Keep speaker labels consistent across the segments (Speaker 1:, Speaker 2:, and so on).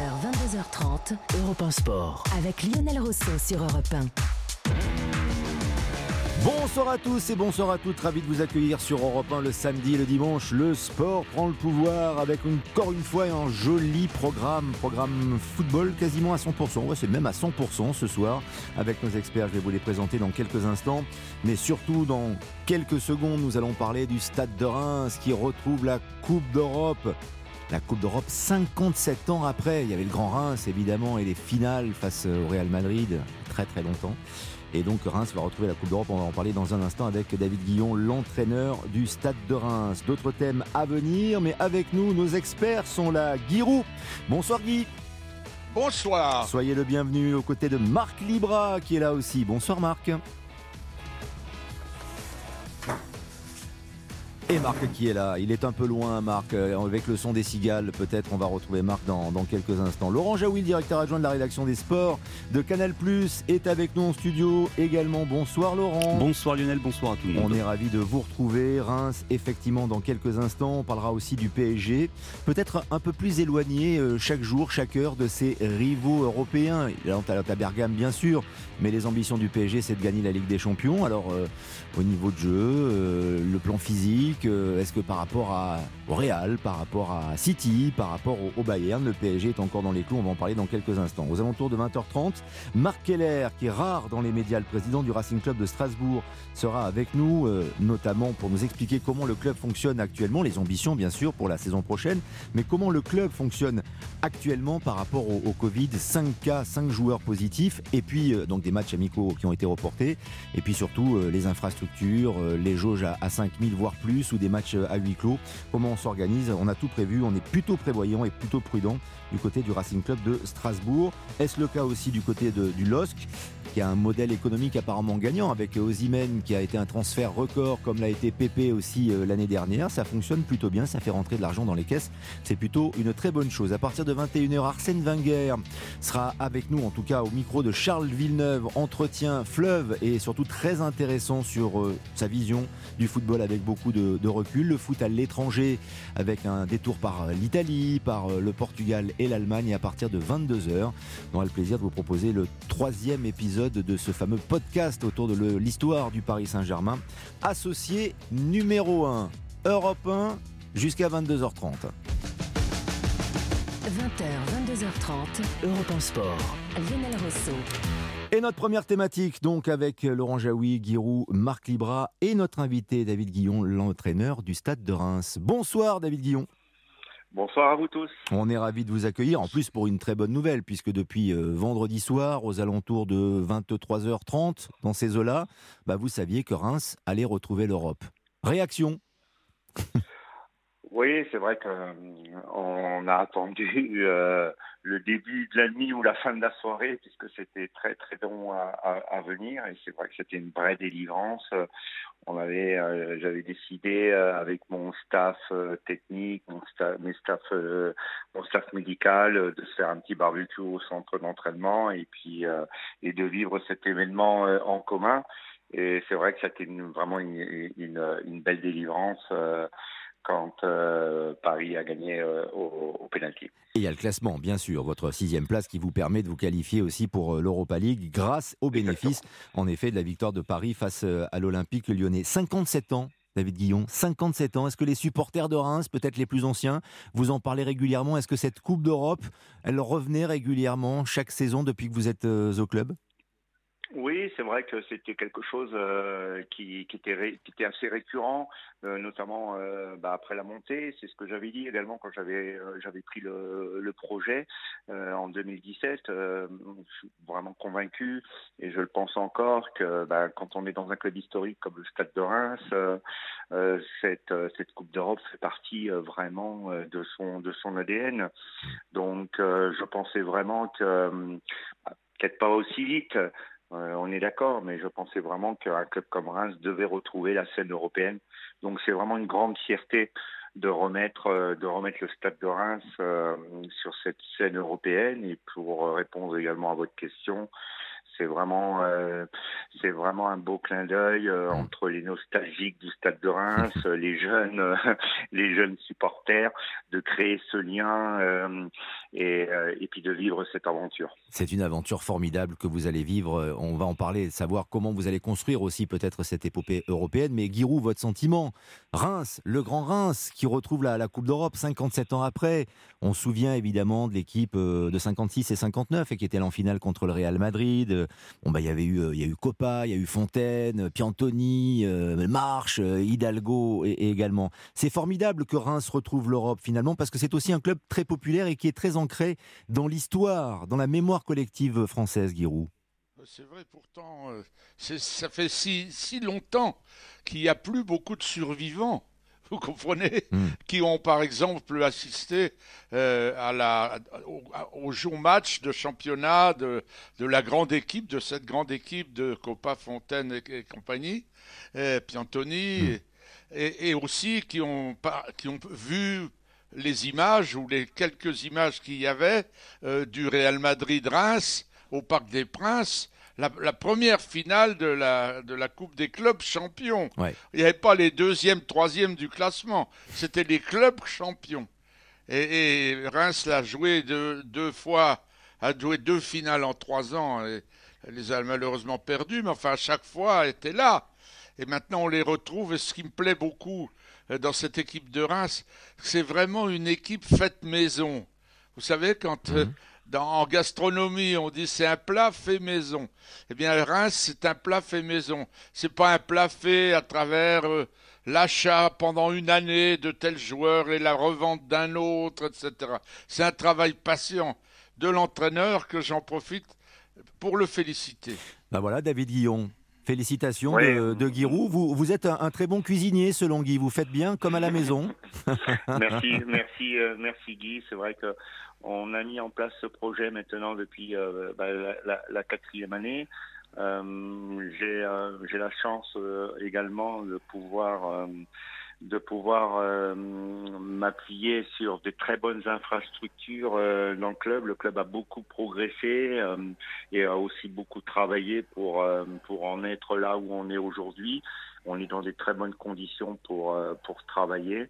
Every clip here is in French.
Speaker 1: 22h30, Europe 1 Sport. Avec Lionel Rousseau sur Europe 1.
Speaker 2: Bonsoir à tous et bonsoir à toutes, ravi de vous accueillir sur Europe 1 le samedi et le dimanche. Le sport prend le pouvoir avec encore une fois un joli programme, programme football quasiment à 100%, ouais, c'est même à 100% ce soir avec nos experts, je vais vous les présenter dans quelques instants, mais surtout dans quelques secondes nous allons parler du Stade de Reims qui retrouve la Coupe d'Europe la Coupe d'Europe 57 ans après. Il y avait le Grand Reims évidemment et les finales face au Real Madrid très très longtemps. Et donc Reims va retrouver la Coupe d'Europe. On va en parler dans un instant avec David Guillon, l'entraîneur du Stade de Reims. D'autres thèmes à venir, mais avec nous, nos experts sont là. Guirou. Bonsoir Guy.
Speaker 3: Bonsoir.
Speaker 2: Soyez le bienvenu aux côtés de Marc Libra qui est là aussi. Bonsoir Marc. Et Marc qui est là, il est un peu loin Marc, euh, avec le son des cigales peut-être on va retrouver Marc dans, dans quelques instants. Laurent Jaoui, directeur adjoint de la rédaction des sports de Canal+, est avec nous en studio également. Bonsoir Laurent.
Speaker 4: Bonsoir Lionel, bonsoir à tout le monde.
Speaker 2: On est ravi de vous retrouver. Reims, effectivement, dans quelques instants, on parlera aussi du PSG. Peut-être un peu plus éloigné euh, chaque jour, chaque heure de ses rivaux européens. Là, on à Bergame bien sûr, mais les ambitions du PSG c'est de gagner la Ligue des Champions. Alors euh, au niveau de jeu, le plan physique, est-ce que par rapport à, Real, par rapport à City, par rapport au, Bayern, le PSG est encore dans les clous On va en parler dans quelques instants. Aux alentours de 20h30, Marc Keller, qui est rare dans les médias, le président du Racing Club de Strasbourg, sera avec nous, euh, notamment pour nous expliquer comment le club fonctionne actuellement, les ambitions bien sûr pour la saison prochaine, mais comment le club fonctionne actuellement par rapport au, Covid. 5 cas, 5 joueurs positifs, et puis euh, donc des matchs amicaux qui ont été reportés, et puis surtout euh, les infrastructures, les jauges à, à 5000 voire plus ou des matchs à huis clos. Comment on s'organise? On a tout prévu, on est plutôt prévoyant et plutôt prudent du côté du Racing Club de Strasbourg. Est-ce le cas aussi du côté du LOSC qui a un modèle économique apparemment gagnant avec Ozimen qui a été un transfert record comme l'a été Pépé aussi euh, l'année dernière? Ça fonctionne plutôt bien, ça fait rentrer de l'argent dans les caisses. C'est plutôt une très bonne chose. À partir de 21h, Arsène Wenger sera avec nous, en tout cas au micro de Charles Villeneuve, entretien fleuve et surtout très intéressant sur euh, sa vision du football avec beaucoup de, de recul. Le foot à l'étranger avec un détour par l'Italie, par euh, le Portugal et l'Allemagne. À partir de 22h, on aura le plaisir de vous proposer le troisième épisode de ce fameux podcast autour de l'histoire du Paris Saint-Germain. Associé numéro 1, Europe 1, jusqu'à 22h30.
Speaker 1: 20h, 22h30, Europe en sport. Lionel Rousseau.
Speaker 2: Et notre première thématique, donc, avec Laurent Jaoui, Giroud, Marc Libra et notre invité David Guillon, l'entraîneur du Stade de Reims. Bonsoir David Guillon.
Speaker 3: Bonsoir à vous tous.
Speaker 2: On est ravis de vous accueillir, en plus pour une très bonne nouvelle, puisque depuis euh, vendredi soir, aux alentours de 23h30, dans ces eaux-là, bah, vous saviez que Reims allait retrouver l'Europe. Réaction?
Speaker 3: Oui, c'est vrai qu'on a attendu euh, le début de la nuit ou la fin de la soirée, puisque c'était très très long à, venir, et c'est vrai que c'était une vraie délivrance. On avait, euh, j'avais décidé euh, avec mon staff technique, mon staff, mes staff, mon staff médical, de faire un petit barbecue au centre d'entraînement et puis et de vivre cet événement en commun. Et c'est vrai que c'était vraiment une, une, une, belle délivrance quand euh, Paris a gagné euh, au, au pénalty. Et
Speaker 2: il y a le classement, bien sûr, votre sixième place qui vous permet de vous qualifier aussi pour euh, l'Europa League grâce au bénéfice, en effet, de la victoire de Paris face à l'Olympique lyonnais. 57 ans David Guillon, 57 ans. Est-ce que les supporters de Reims, peut-être les plus anciens, vous en parlez régulièrement? Est-ce que cette Coupe d'Europe, elle revenait régulièrement chaque saison depuis que vous êtes au club?
Speaker 3: C'est vrai que c'était quelque chose euh, qui, était assez récurrent, euh, notamment euh, bah, après la montée. C'est ce que j'avais dit également quand j'avais pris le, projet en 2017. je suis vraiment convaincu et je le pense encore que bah, quand on est dans un club historique comme le Stade de Reims, cette Coupe d'Europe fait partie vraiment de son de son ADN. Donc, je pensais vraiment que peut-être pas aussi vite, euh, on est d'accord, mais je pensais vraiment qu'un club comme Reims devait retrouver la scène européenne. Donc c'est vraiment une grande fierté de remettre euh, de remettre le Stade de Reims euh, sur cette scène européenne. Et pour répondre également à votre question, c'est vraiment, euh, c'est vraiment un beau clin d'œil euh, mm. entre les nostalgiques du Stade de Reims, les jeunes, les jeunes supporters, de créer ce lien et, et puis de vivre cette aventure.
Speaker 2: C'est une aventure formidable que vous allez vivre. On va en parler, savoir comment vous allez construire aussi peut-être cette épopée européenne. Mais Giroud, votre sentiment Reims, le grand Reims, qui retrouve la, la Coupe d'Europe 57 ans après. On se souvient évidemment de l'équipe de 56 et 59 et qui était en finale contre le Real Madrid. Bon bah il y avait eu, il y a eu Copa, il y a eu Fontaine, Piantoni, Marche, Hidalgo et, également. C'est formidable que Reims retrouve l'Europe finalement parce que c'est aussi un club très populaire et qui est très ancré dans l'histoire, dans la mémoire collective française, Giroud.
Speaker 4: C'est vrai, pourtant, ça fait si, si longtemps qu'il n'y a plus beaucoup de survivants vous comprenez, hmm. qui ont par exemple assisté euh, à la, au, jour match de championnat de, de, la grande équipe, de cette grande équipe de Copa Fontaine et, compagnie, et Piantoni, hmm. et, et, aussi qui ont, qui ont vu les images ou les quelques images qu'il y avait euh, du Real Madrid-Reims au Parc des Princes la, première finale de la, de la Coupe des clubs champions. Il n'y avait pas les deuxièmes, troisièmes du classement. C'était les clubs champions. Et, Reims l'a joué deux, deux, fois, a joué deux finales en trois ans. Et, elle les a malheureusement perdues, mais enfin, à chaque fois, elle était là. Et maintenant, on les retrouve. Et ce qui me plaît beaucoup euh, dans cette équipe de Reims, c'est vraiment une équipe faite maison. Vous savez, quand euh, en gastronomie, on dit c'est un plat fait maison. Eh bien, Reims, c'est un plat fait maison. C'est pas un plat fait à travers euh, l'achat pendant une année de tel joueur et la revente d'un autre, etc. C'est un travail patient de l'entraîneur que j'en profite pour le féliciter.
Speaker 2: Ben voilà, David Guillon. Félicitations de, de, Giroud. Vous, vous êtes un, très bon cuisinier, selon Guy. Vous faites bien, comme à la maison.
Speaker 3: merci, merci, euh, merci Guy. C'est vrai que on a mis en place ce projet maintenant depuis euh, bah, la, quatrième année. Euh, j'ai la chance également de pouvoir de pouvoir m'appuyer sur des très bonnes infrastructures dans le club. Le club a beaucoup progressé et a aussi beaucoup travaillé pour pour en être là où on est aujourd'hui. On est dans des très bonnes conditions pour pour travailler.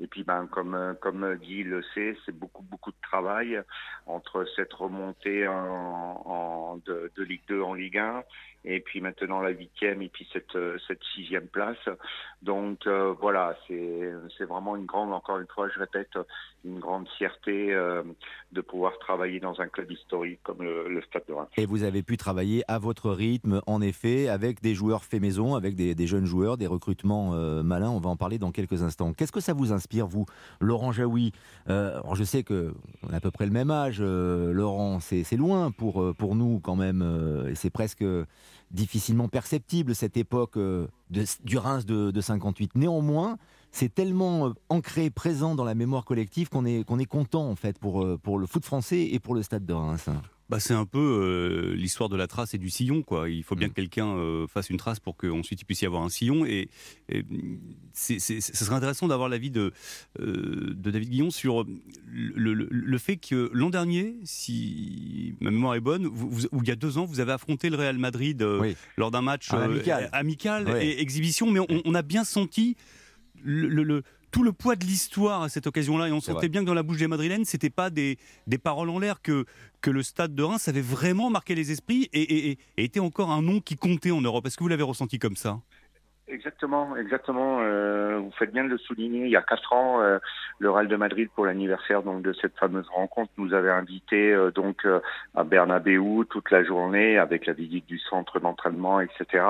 Speaker 3: Et puis, ben, comme, euh, comme Guy le sait, c'est beaucoup, beaucoup de travail entre cette remontée en, de, Ligue 2 en Ligue 1 et puis maintenant la huitième et puis cette, euh, cette sixième place. Donc euh, voilà, c'est, vraiment une grande, encore une fois, je répète, une grande fierté euh, de pouvoir travailler dans un club historique comme le, Stade de Reims.
Speaker 2: Et vous avez pu travailler à votre rythme, en effet, avec des joueurs faits maison, avec des, des jeunes joueurs, des recrutements malins. On va en parler dans quelques instants. Qu'est-ce que ça vous inspire, vous, Laurent Jaoui alors Je sais qu'on a à peu près le même âge, Laurent, c'est, loin pour, pour nous quand même, c'est presque difficilement perceptible cette époque euh, du Reims de, de 58. Néanmoins, c'est tellement euh, ancré, présent dans la mémoire collective qu'on est, content en fait pour, euh, pour le foot français et pour le stade de Reims
Speaker 5: bah, c'est un peu euh, l'histoire de la trace et du sillon. Quoi. Il faut bien mm. que quelqu'un euh, fasse une trace pour qu'ensuite il puisse y avoir un sillon. Et, ce serait intéressant d'avoir l'avis de, euh, de David Guillon sur le, fait que l'an dernier, si ma mémoire est bonne, vous, ou il y a deux ans, vous avez affronté le Real Madrid lors d'un match amical, et exhibition, mais on, on, a bien senti le tout le poids de l'histoire à cette occasion-là. Et on sentait bien que dans la bouche des Madrilènes, c'était pas des, des paroles en l'air, que, que le stade de Reims avait vraiment marqué les esprits et, et était encore un nom qui comptait en Europe. Est-ce que vous l'avez ressenti comme ça?
Speaker 3: Exactement, exactement. Euh, vous faites bien de le souligner. Il y a quatre ans, euh, le Real de Madrid, pour l'anniversaire donc de cette fameuse rencontre, nous avait invités euh, donc euh, à Bernabeu toute la journée avec la visite du centre d'entraînement, etc.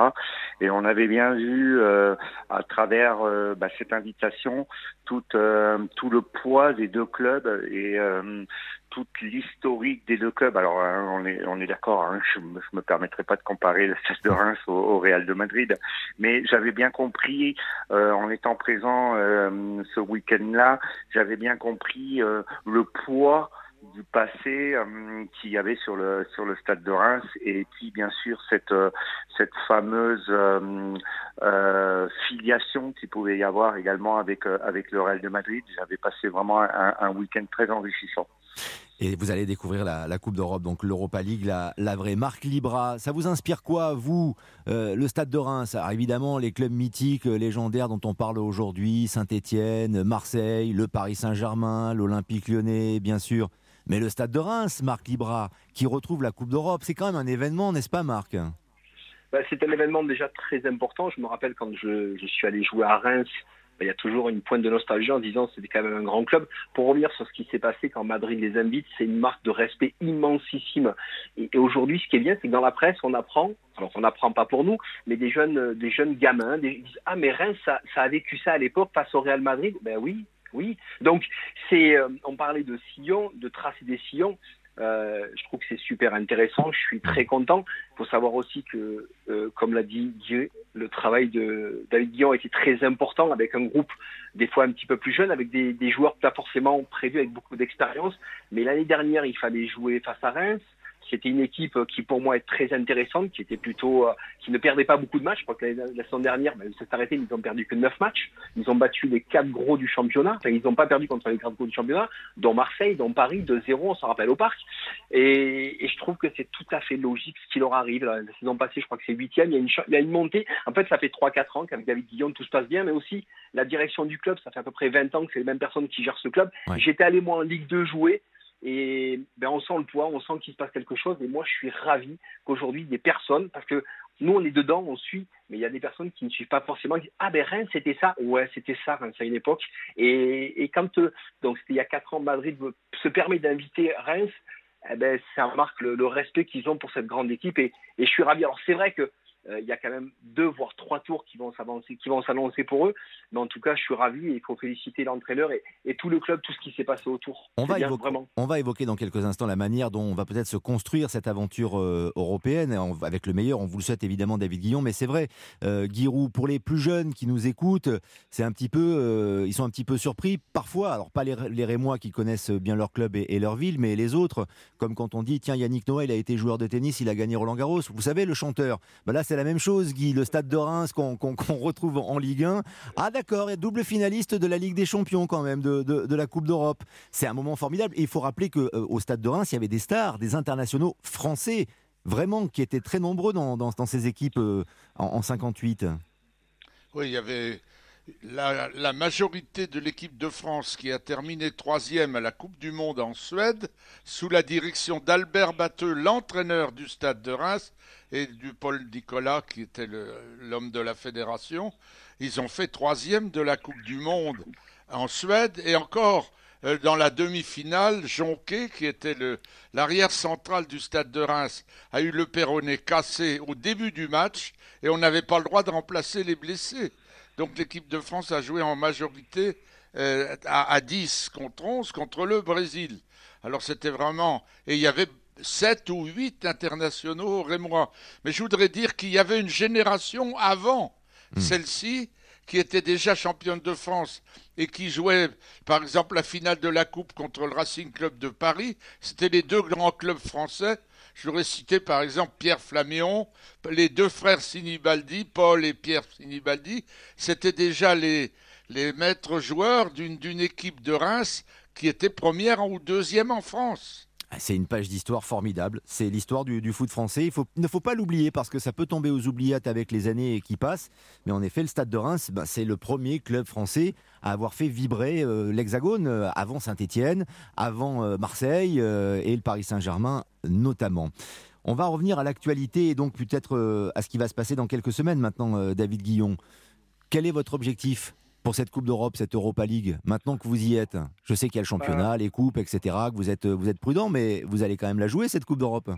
Speaker 3: Et on avait bien vu à travers bah, cette invitation tout tout le poids des deux clubs et toute l'historique des deux clubs. Alors, hein, on est, on est d'accord, hein, je ne me permettrai pas de comparer le Stade de Reims au, Real de Madrid, mais j'avais bien compris, euh, en étant présent euh, ce week-end-là, j'avais bien compris euh, le poids du passé qu'il y avait sur le sur le stade de Reims et puis bien sûr cette cette fameuse filiation qu'il pouvait y avoir également avec avec le Real de Madrid. J'avais passé vraiment un, un week-end très enrichissant.
Speaker 2: Et vous allez découvrir la, Coupe d'Europe, donc l'Europa League, la, vraie. Marc Libra, ça vous inspire quoi, vous euh, Le Stade de Reims, alors évidemment, les clubs mythiques, euh, légendaires dont on parle aujourd'hui, Saint-Étienne, Marseille, le Paris Saint-Germain, l'Olympique lyonnais, bien sûr. Mais le stade de Reims, Marc Libra, qui retrouve la Coupe d'Europe, c'est quand même un événement, n'est-ce pas Marc?
Speaker 6: Bah, C'est un événement déjà très important. Je me rappelle quand je suis allé jouer à Reims il y a toujours une pointe de nostalgie en disant c'était quand même un grand club. Pour revenir sur ce qui s'est passé quand Madrid les invite, c'est une marque de respect immensissime. Et, aujourd'hui, ce qui est bien, c'est que dans la presse, on apprend, alors on n'apprend pas pour nous, mais des jeunes, des jeunes gamins disent ah mais Reims ça, a vécu ça à l'époque face au Real Madrid. Ben oui, oui. Donc c'est, euh, on parlait de sillons, de tracer des sillons. Euh, je trouve que c'est super intéressant. Je suis très content. Il faut savoir aussi que, euh, comme l'a dit Dieu, le travail de David Guillon a très important avec un groupe des fois un petit peu plus jeune, avec des joueurs pas forcément prévus avec beaucoup d'expérience. Mais l'année dernière, il fallait jouer face à Reims. C'était une équipe qui pour moi est très intéressante, qui était plutôt, euh, qui ne perdait pas beaucoup de matchs. Je crois que la, la saison dernière, ben, s'est arrêté, ils n'ont perdu que 9 matchs. Ils ont battu les quatre gros du championnat. Enfin, ils n'ont pas perdu contre les quatre gros du championnat, dont Marseille, dont Paris, 2-0, on s'en rappelle au parc. Et, et, je trouve que c'est tout à fait logique ce qui leur arrive. La, saison passée, je crois que c'est huitième. Il y a une, il y a une montée. En fait, ça fait 3-4 ans qu'avec David Guillaume, tout se passe bien, mais aussi la direction du club. Ça fait à peu près 20 ans que c'est les mêmes personnes qui gèrent ce club. Ouais. J'étais allé moi en Ligue 2 jouer. Et ben, on sent le poids, on sent qu'il se passe quelque chose. Et moi, je suis ravi qu'aujourd'hui, des personnes, parce que nous, on est dedans, on suit, mais il y a des personnes qui ne suivent pas forcément, qui disent Ah ben Rennes, c'était ça. Ouais, c'était ça, Rennes, à une époque. Et, et quand, euh, donc il y a 4 ans, Madrid se permet d'inviter Reims, eh ben, ça marque le, le respect qu'ils ont pour cette grande équipe. Et, et je suis ravi. Alors, c'est vrai que euh, il y a quand même deux voire trois tours qui vont s'avancer, qui vont s'annoncer pour eux. Mais en tout cas, je suis ravi et il faut féliciter l'entraîneur et, et, tout le club, tout ce qui s'est passé autour.
Speaker 2: On va, évoquer, vraiment. on va évoquer dans quelques instants la manière dont on va peut-être se construire cette aventure euh, européenne on, avec le meilleur. On vous le souhaite évidemment, David Guillon, mais c'est vrai, euh, Giroud, pour les plus jeunes qui nous écoutent, c'est un petit peu, euh, ils sont un petit peu surpris parfois. Alors pas les, les Rémois qui connaissent bien leur club et, et, leur ville, mais les autres, comme quand on dit tiens Yannick Noël a été joueur de tennis, il a gagné Roland Garros. Vous savez le chanteur. Ben là c'est la même chose, Guy, le stade de Reims qu'on qu qu retrouve en Ligue 1. Ah d'accord, a double finaliste de la Ligue des Champions quand même, de, la Coupe d'Europe. C'est un moment formidable. Et il faut rappeler qu'au euh, stade de Reims, il y avait des stars, des internationaux français, vraiment, qui étaient très nombreux dans ces équipes euh, en, en 58.
Speaker 4: Oui, il y avait la, majorité de l'équipe de France qui a terminé troisième à la Coupe du Monde en Suède, sous la direction d'Albert Batteux, l'entraîneur du stade de Reims, et du Paul Nicolas, qui était l'homme de la fédération. Ils ont fait troisième de la Coupe du Monde en Suède, et encore euh, dans la demi-finale, Jonquet, qui était l'arrière central du stade de Reims, a eu le péroné cassé au début du match, et on n'avait pas le droit de remplacer les blessés. Donc l'équipe de France a joué en majorité euh, à, à, 10 contre 11 contre le Brésil. Alors c'était vraiment... Et il y avait 7 ou 8 internationaux rémois. Mais je voudrais dire qu'il y avait une génération avant mmh. celle-ci qui était déjà championne de France et qui jouait, par exemple, la finale de la Coupe contre le Racing Club de Paris. C'était les deux grands clubs français je voudrais citer par exemple Pierre Flaméon, les deux frères Sinibaldi, Paul et Pierre Sinibaldi, c'était déjà les, les maîtres joueurs d'une équipe de Reims qui était première ou deuxième en France.
Speaker 2: C'est une page d'histoire formidable. C'est l'histoire du, foot français. Il, ne faut pas l'oublier parce que ça peut tomber aux oubliettes avec les années qui passent. Mais en effet, le Stade de Reims, ben, c'est le premier club français à avoir fait vibrer euh, l'Hexagone euh, avant Saint-Étienne, avant euh, Marseille et le Paris Saint-Germain notamment. On va revenir à l'actualité et donc peut-être à ce qui va se passer dans quelques semaines maintenant, David Guillon. Quel est votre objectif? Pour cette Coupe d'Europe, cette Europa League, maintenant que vous y êtes Je sais qu'il y a le championnat, les coupes, etc., que vous êtes, vous êtes prudent, mais vous allez quand même la jouer, cette Coupe d'Europe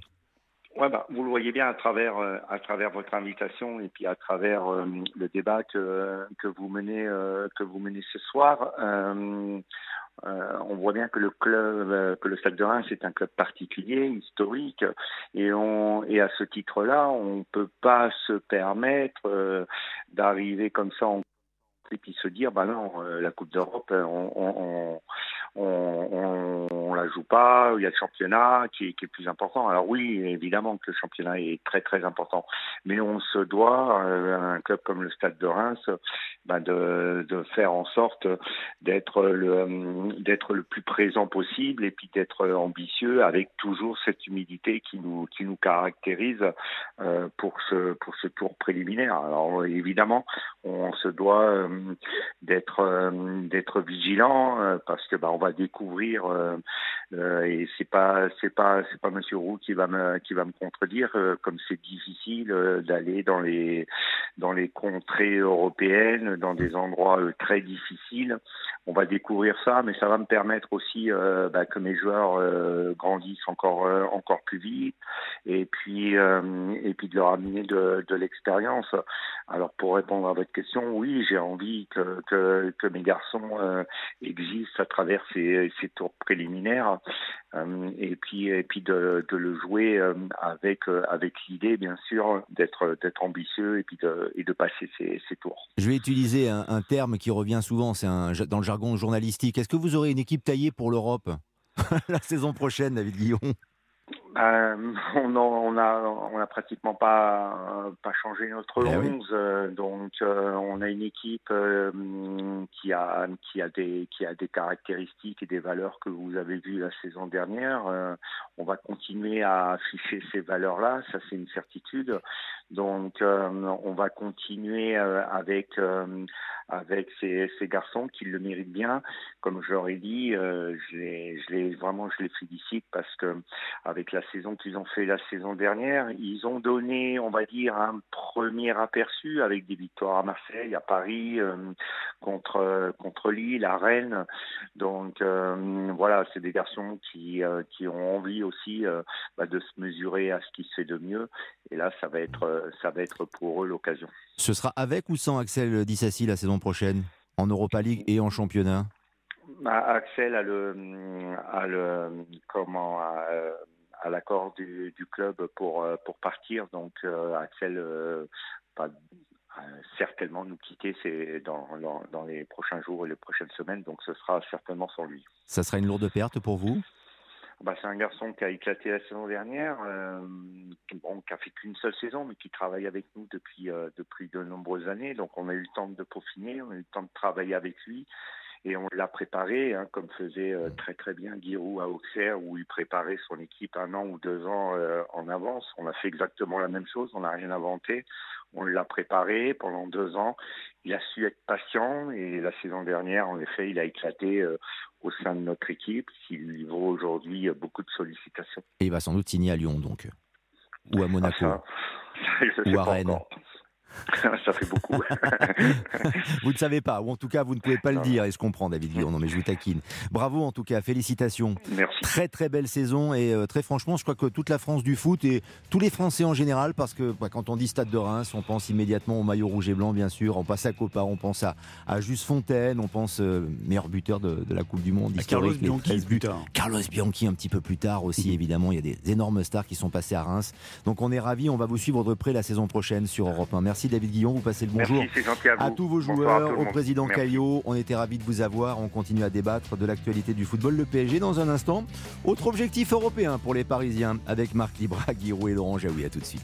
Speaker 3: Ouais, bah, vous le voyez bien à travers, euh, à travers votre invitation et puis à travers euh, le débat que, que, vous menez, euh, que vous menez ce soir. on voit bien que le club, que le Stade de Reims est un club particulier, historique, et, on, et à ce titre-là, on ne peut pas se permettre d'arriver comme ça en et puis se dire bah non la Coupe d'Europe on, on, on, on, la joue pas, il y a le championnat qui qui est plus important. Alors oui, évidemment que le championnat est très très important, mais on se doit, euh, un club comme le Stade de Reims, bah de, de faire en sorte d'être le d'être le plus présent possible et puis d'être ambitieux avec toujours cette humilité qui nous qui nous caractérise euh, pour ce pour ce tour préliminaire. Alors évidemment, on se doit euh, d'être euh, d'être vigilant parce que bah on va découvrir et c'est pas c'est pas c'est pas Monsieur Roux qui va me qui va me contredire comme c'est difficile d'aller dans les dans les contrées européennes, dans des endroits très difficiles. On va découvrir ça, mais ça va me permettre aussi bah, que mes joueurs grandissent encore encore plus vite et puis et puis de leur amener de, l'expérience. Alors pour répondre à votre question, oui, j'ai envie que, que, mes garçons euh, existent à travers ces, tours préliminaires euh, et puis de, le jouer euh, avec avec l'idée bien sûr d'être ambitieux et puis de passer ces, ces tours.
Speaker 2: Je vais utiliser un, un, terme qui revient souvent, c'est dans le jargon journalistique. Est-ce que vous aurez une équipe taillée pour l'Europe la saison prochaine, David Guillon
Speaker 3: euh, on, on, a on a pratiquement pas pas changé notre 11 eh euh, donc euh, on a une équipe euh, qui a qui a des qui a des caractéristiques et des valeurs que vous avez vues la saison dernière. On va continuer à afficher ces valeurs là ça c'est une certitude. Donc on va continuer avec avec ces, ces, garçons qui le méritent bien. Comme ai dit, euh, je, les, je les, vraiment je les félicite parce que avec la saison qu'ils ont fait la saison dernière, ils ont donné, on va dire, un premier aperçu avec des victoires à Marseille, à Paris, euh, contre contre Lille, à Rennes. Donc euh, voilà, c'est des garçons qui euh, qui ont envie aussi euh, bah, de se mesurer à ce qui se fait de mieux. Et là, ça va être ça va être pour eux l'occasion.
Speaker 2: Ce sera avec ou sans Axel Dissassi la saison prochaine en Europa League et en championnat?
Speaker 3: Bah, Axel a le, a le comment à l'accord du, du, club pour pour partir. Donc Axel va certainement nous quitter dans, dans, dans, les prochains jours et les prochaines semaines. Donc ce sera certainement sans lui.
Speaker 2: Ça sera une lourde perte pour vous?
Speaker 3: Bah, c'est un garçon qui a éclaté la saison dernière, euh, bon, qui a fait qu'une seule saison, mais qui travaille avec nous depuis euh, depuis de nombreuses années. Donc on a eu le temps de peaufiner, on a eu le temps de travailler avec lui et on l'a préparé, hein, comme faisait euh, très très bien Giroud à Auxerre, où il préparait son équipe un an ou deux ans euh, en avance. On a fait exactement la même chose, on n'a rien inventé. On l'a préparé pendant deux ans. Il a su être patient et la saison dernière, en effet, il a éclaté euh, au sein de notre équipe, ce qui lui vaut aujourd'hui beaucoup de sollicitations.
Speaker 2: Et il va sans doute signer à Lyon, donc, ou à Monaco, ah, ou à Rennes.
Speaker 3: ça fait beaucoup.
Speaker 2: vous ne savez pas, ou en tout cas, vous ne pouvez pas le dire, et je comprends, David Guillaume. Non, mais je vous taquine. Bravo, en tout cas, félicitations.
Speaker 3: Merci.
Speaker 2: Très, très belle saison, et euh, très franchement, je crois que toute la France du foot, et tous les Français en général, parce que bah, quand on dit Stade de Reims, on pense immédiatement au maillot rouge et blanc, bien sûr. On passe à Copa, on pense à, à Juste Fontaine, on pense euh, meilleur buteur de, la Coupe du Monde.
Speaker 5: Carlos Bianchi, plus
Speaker 2: tard. Carlos Bianchi, un petit peu plus tard aussi, mhm. évidemment. Il y a des énormes stars qui sont passés à Reims. Donc, on est ravis, on va vous suivre de près la saison prochaine sur Europe 1. Merci, David Guillaume. Vous passez le bonjour
Speaker 3: à,
Speaker 2: tous vos joueurs, au président Caillot. On était ravis de vous avoir. On continue à débattre de l'actualité du football. Le PSG dans un instant. Autre objectif européen pour les Parisiens avec Marc Libra, Guiraud et Laurent Jaoui. À tout de suite.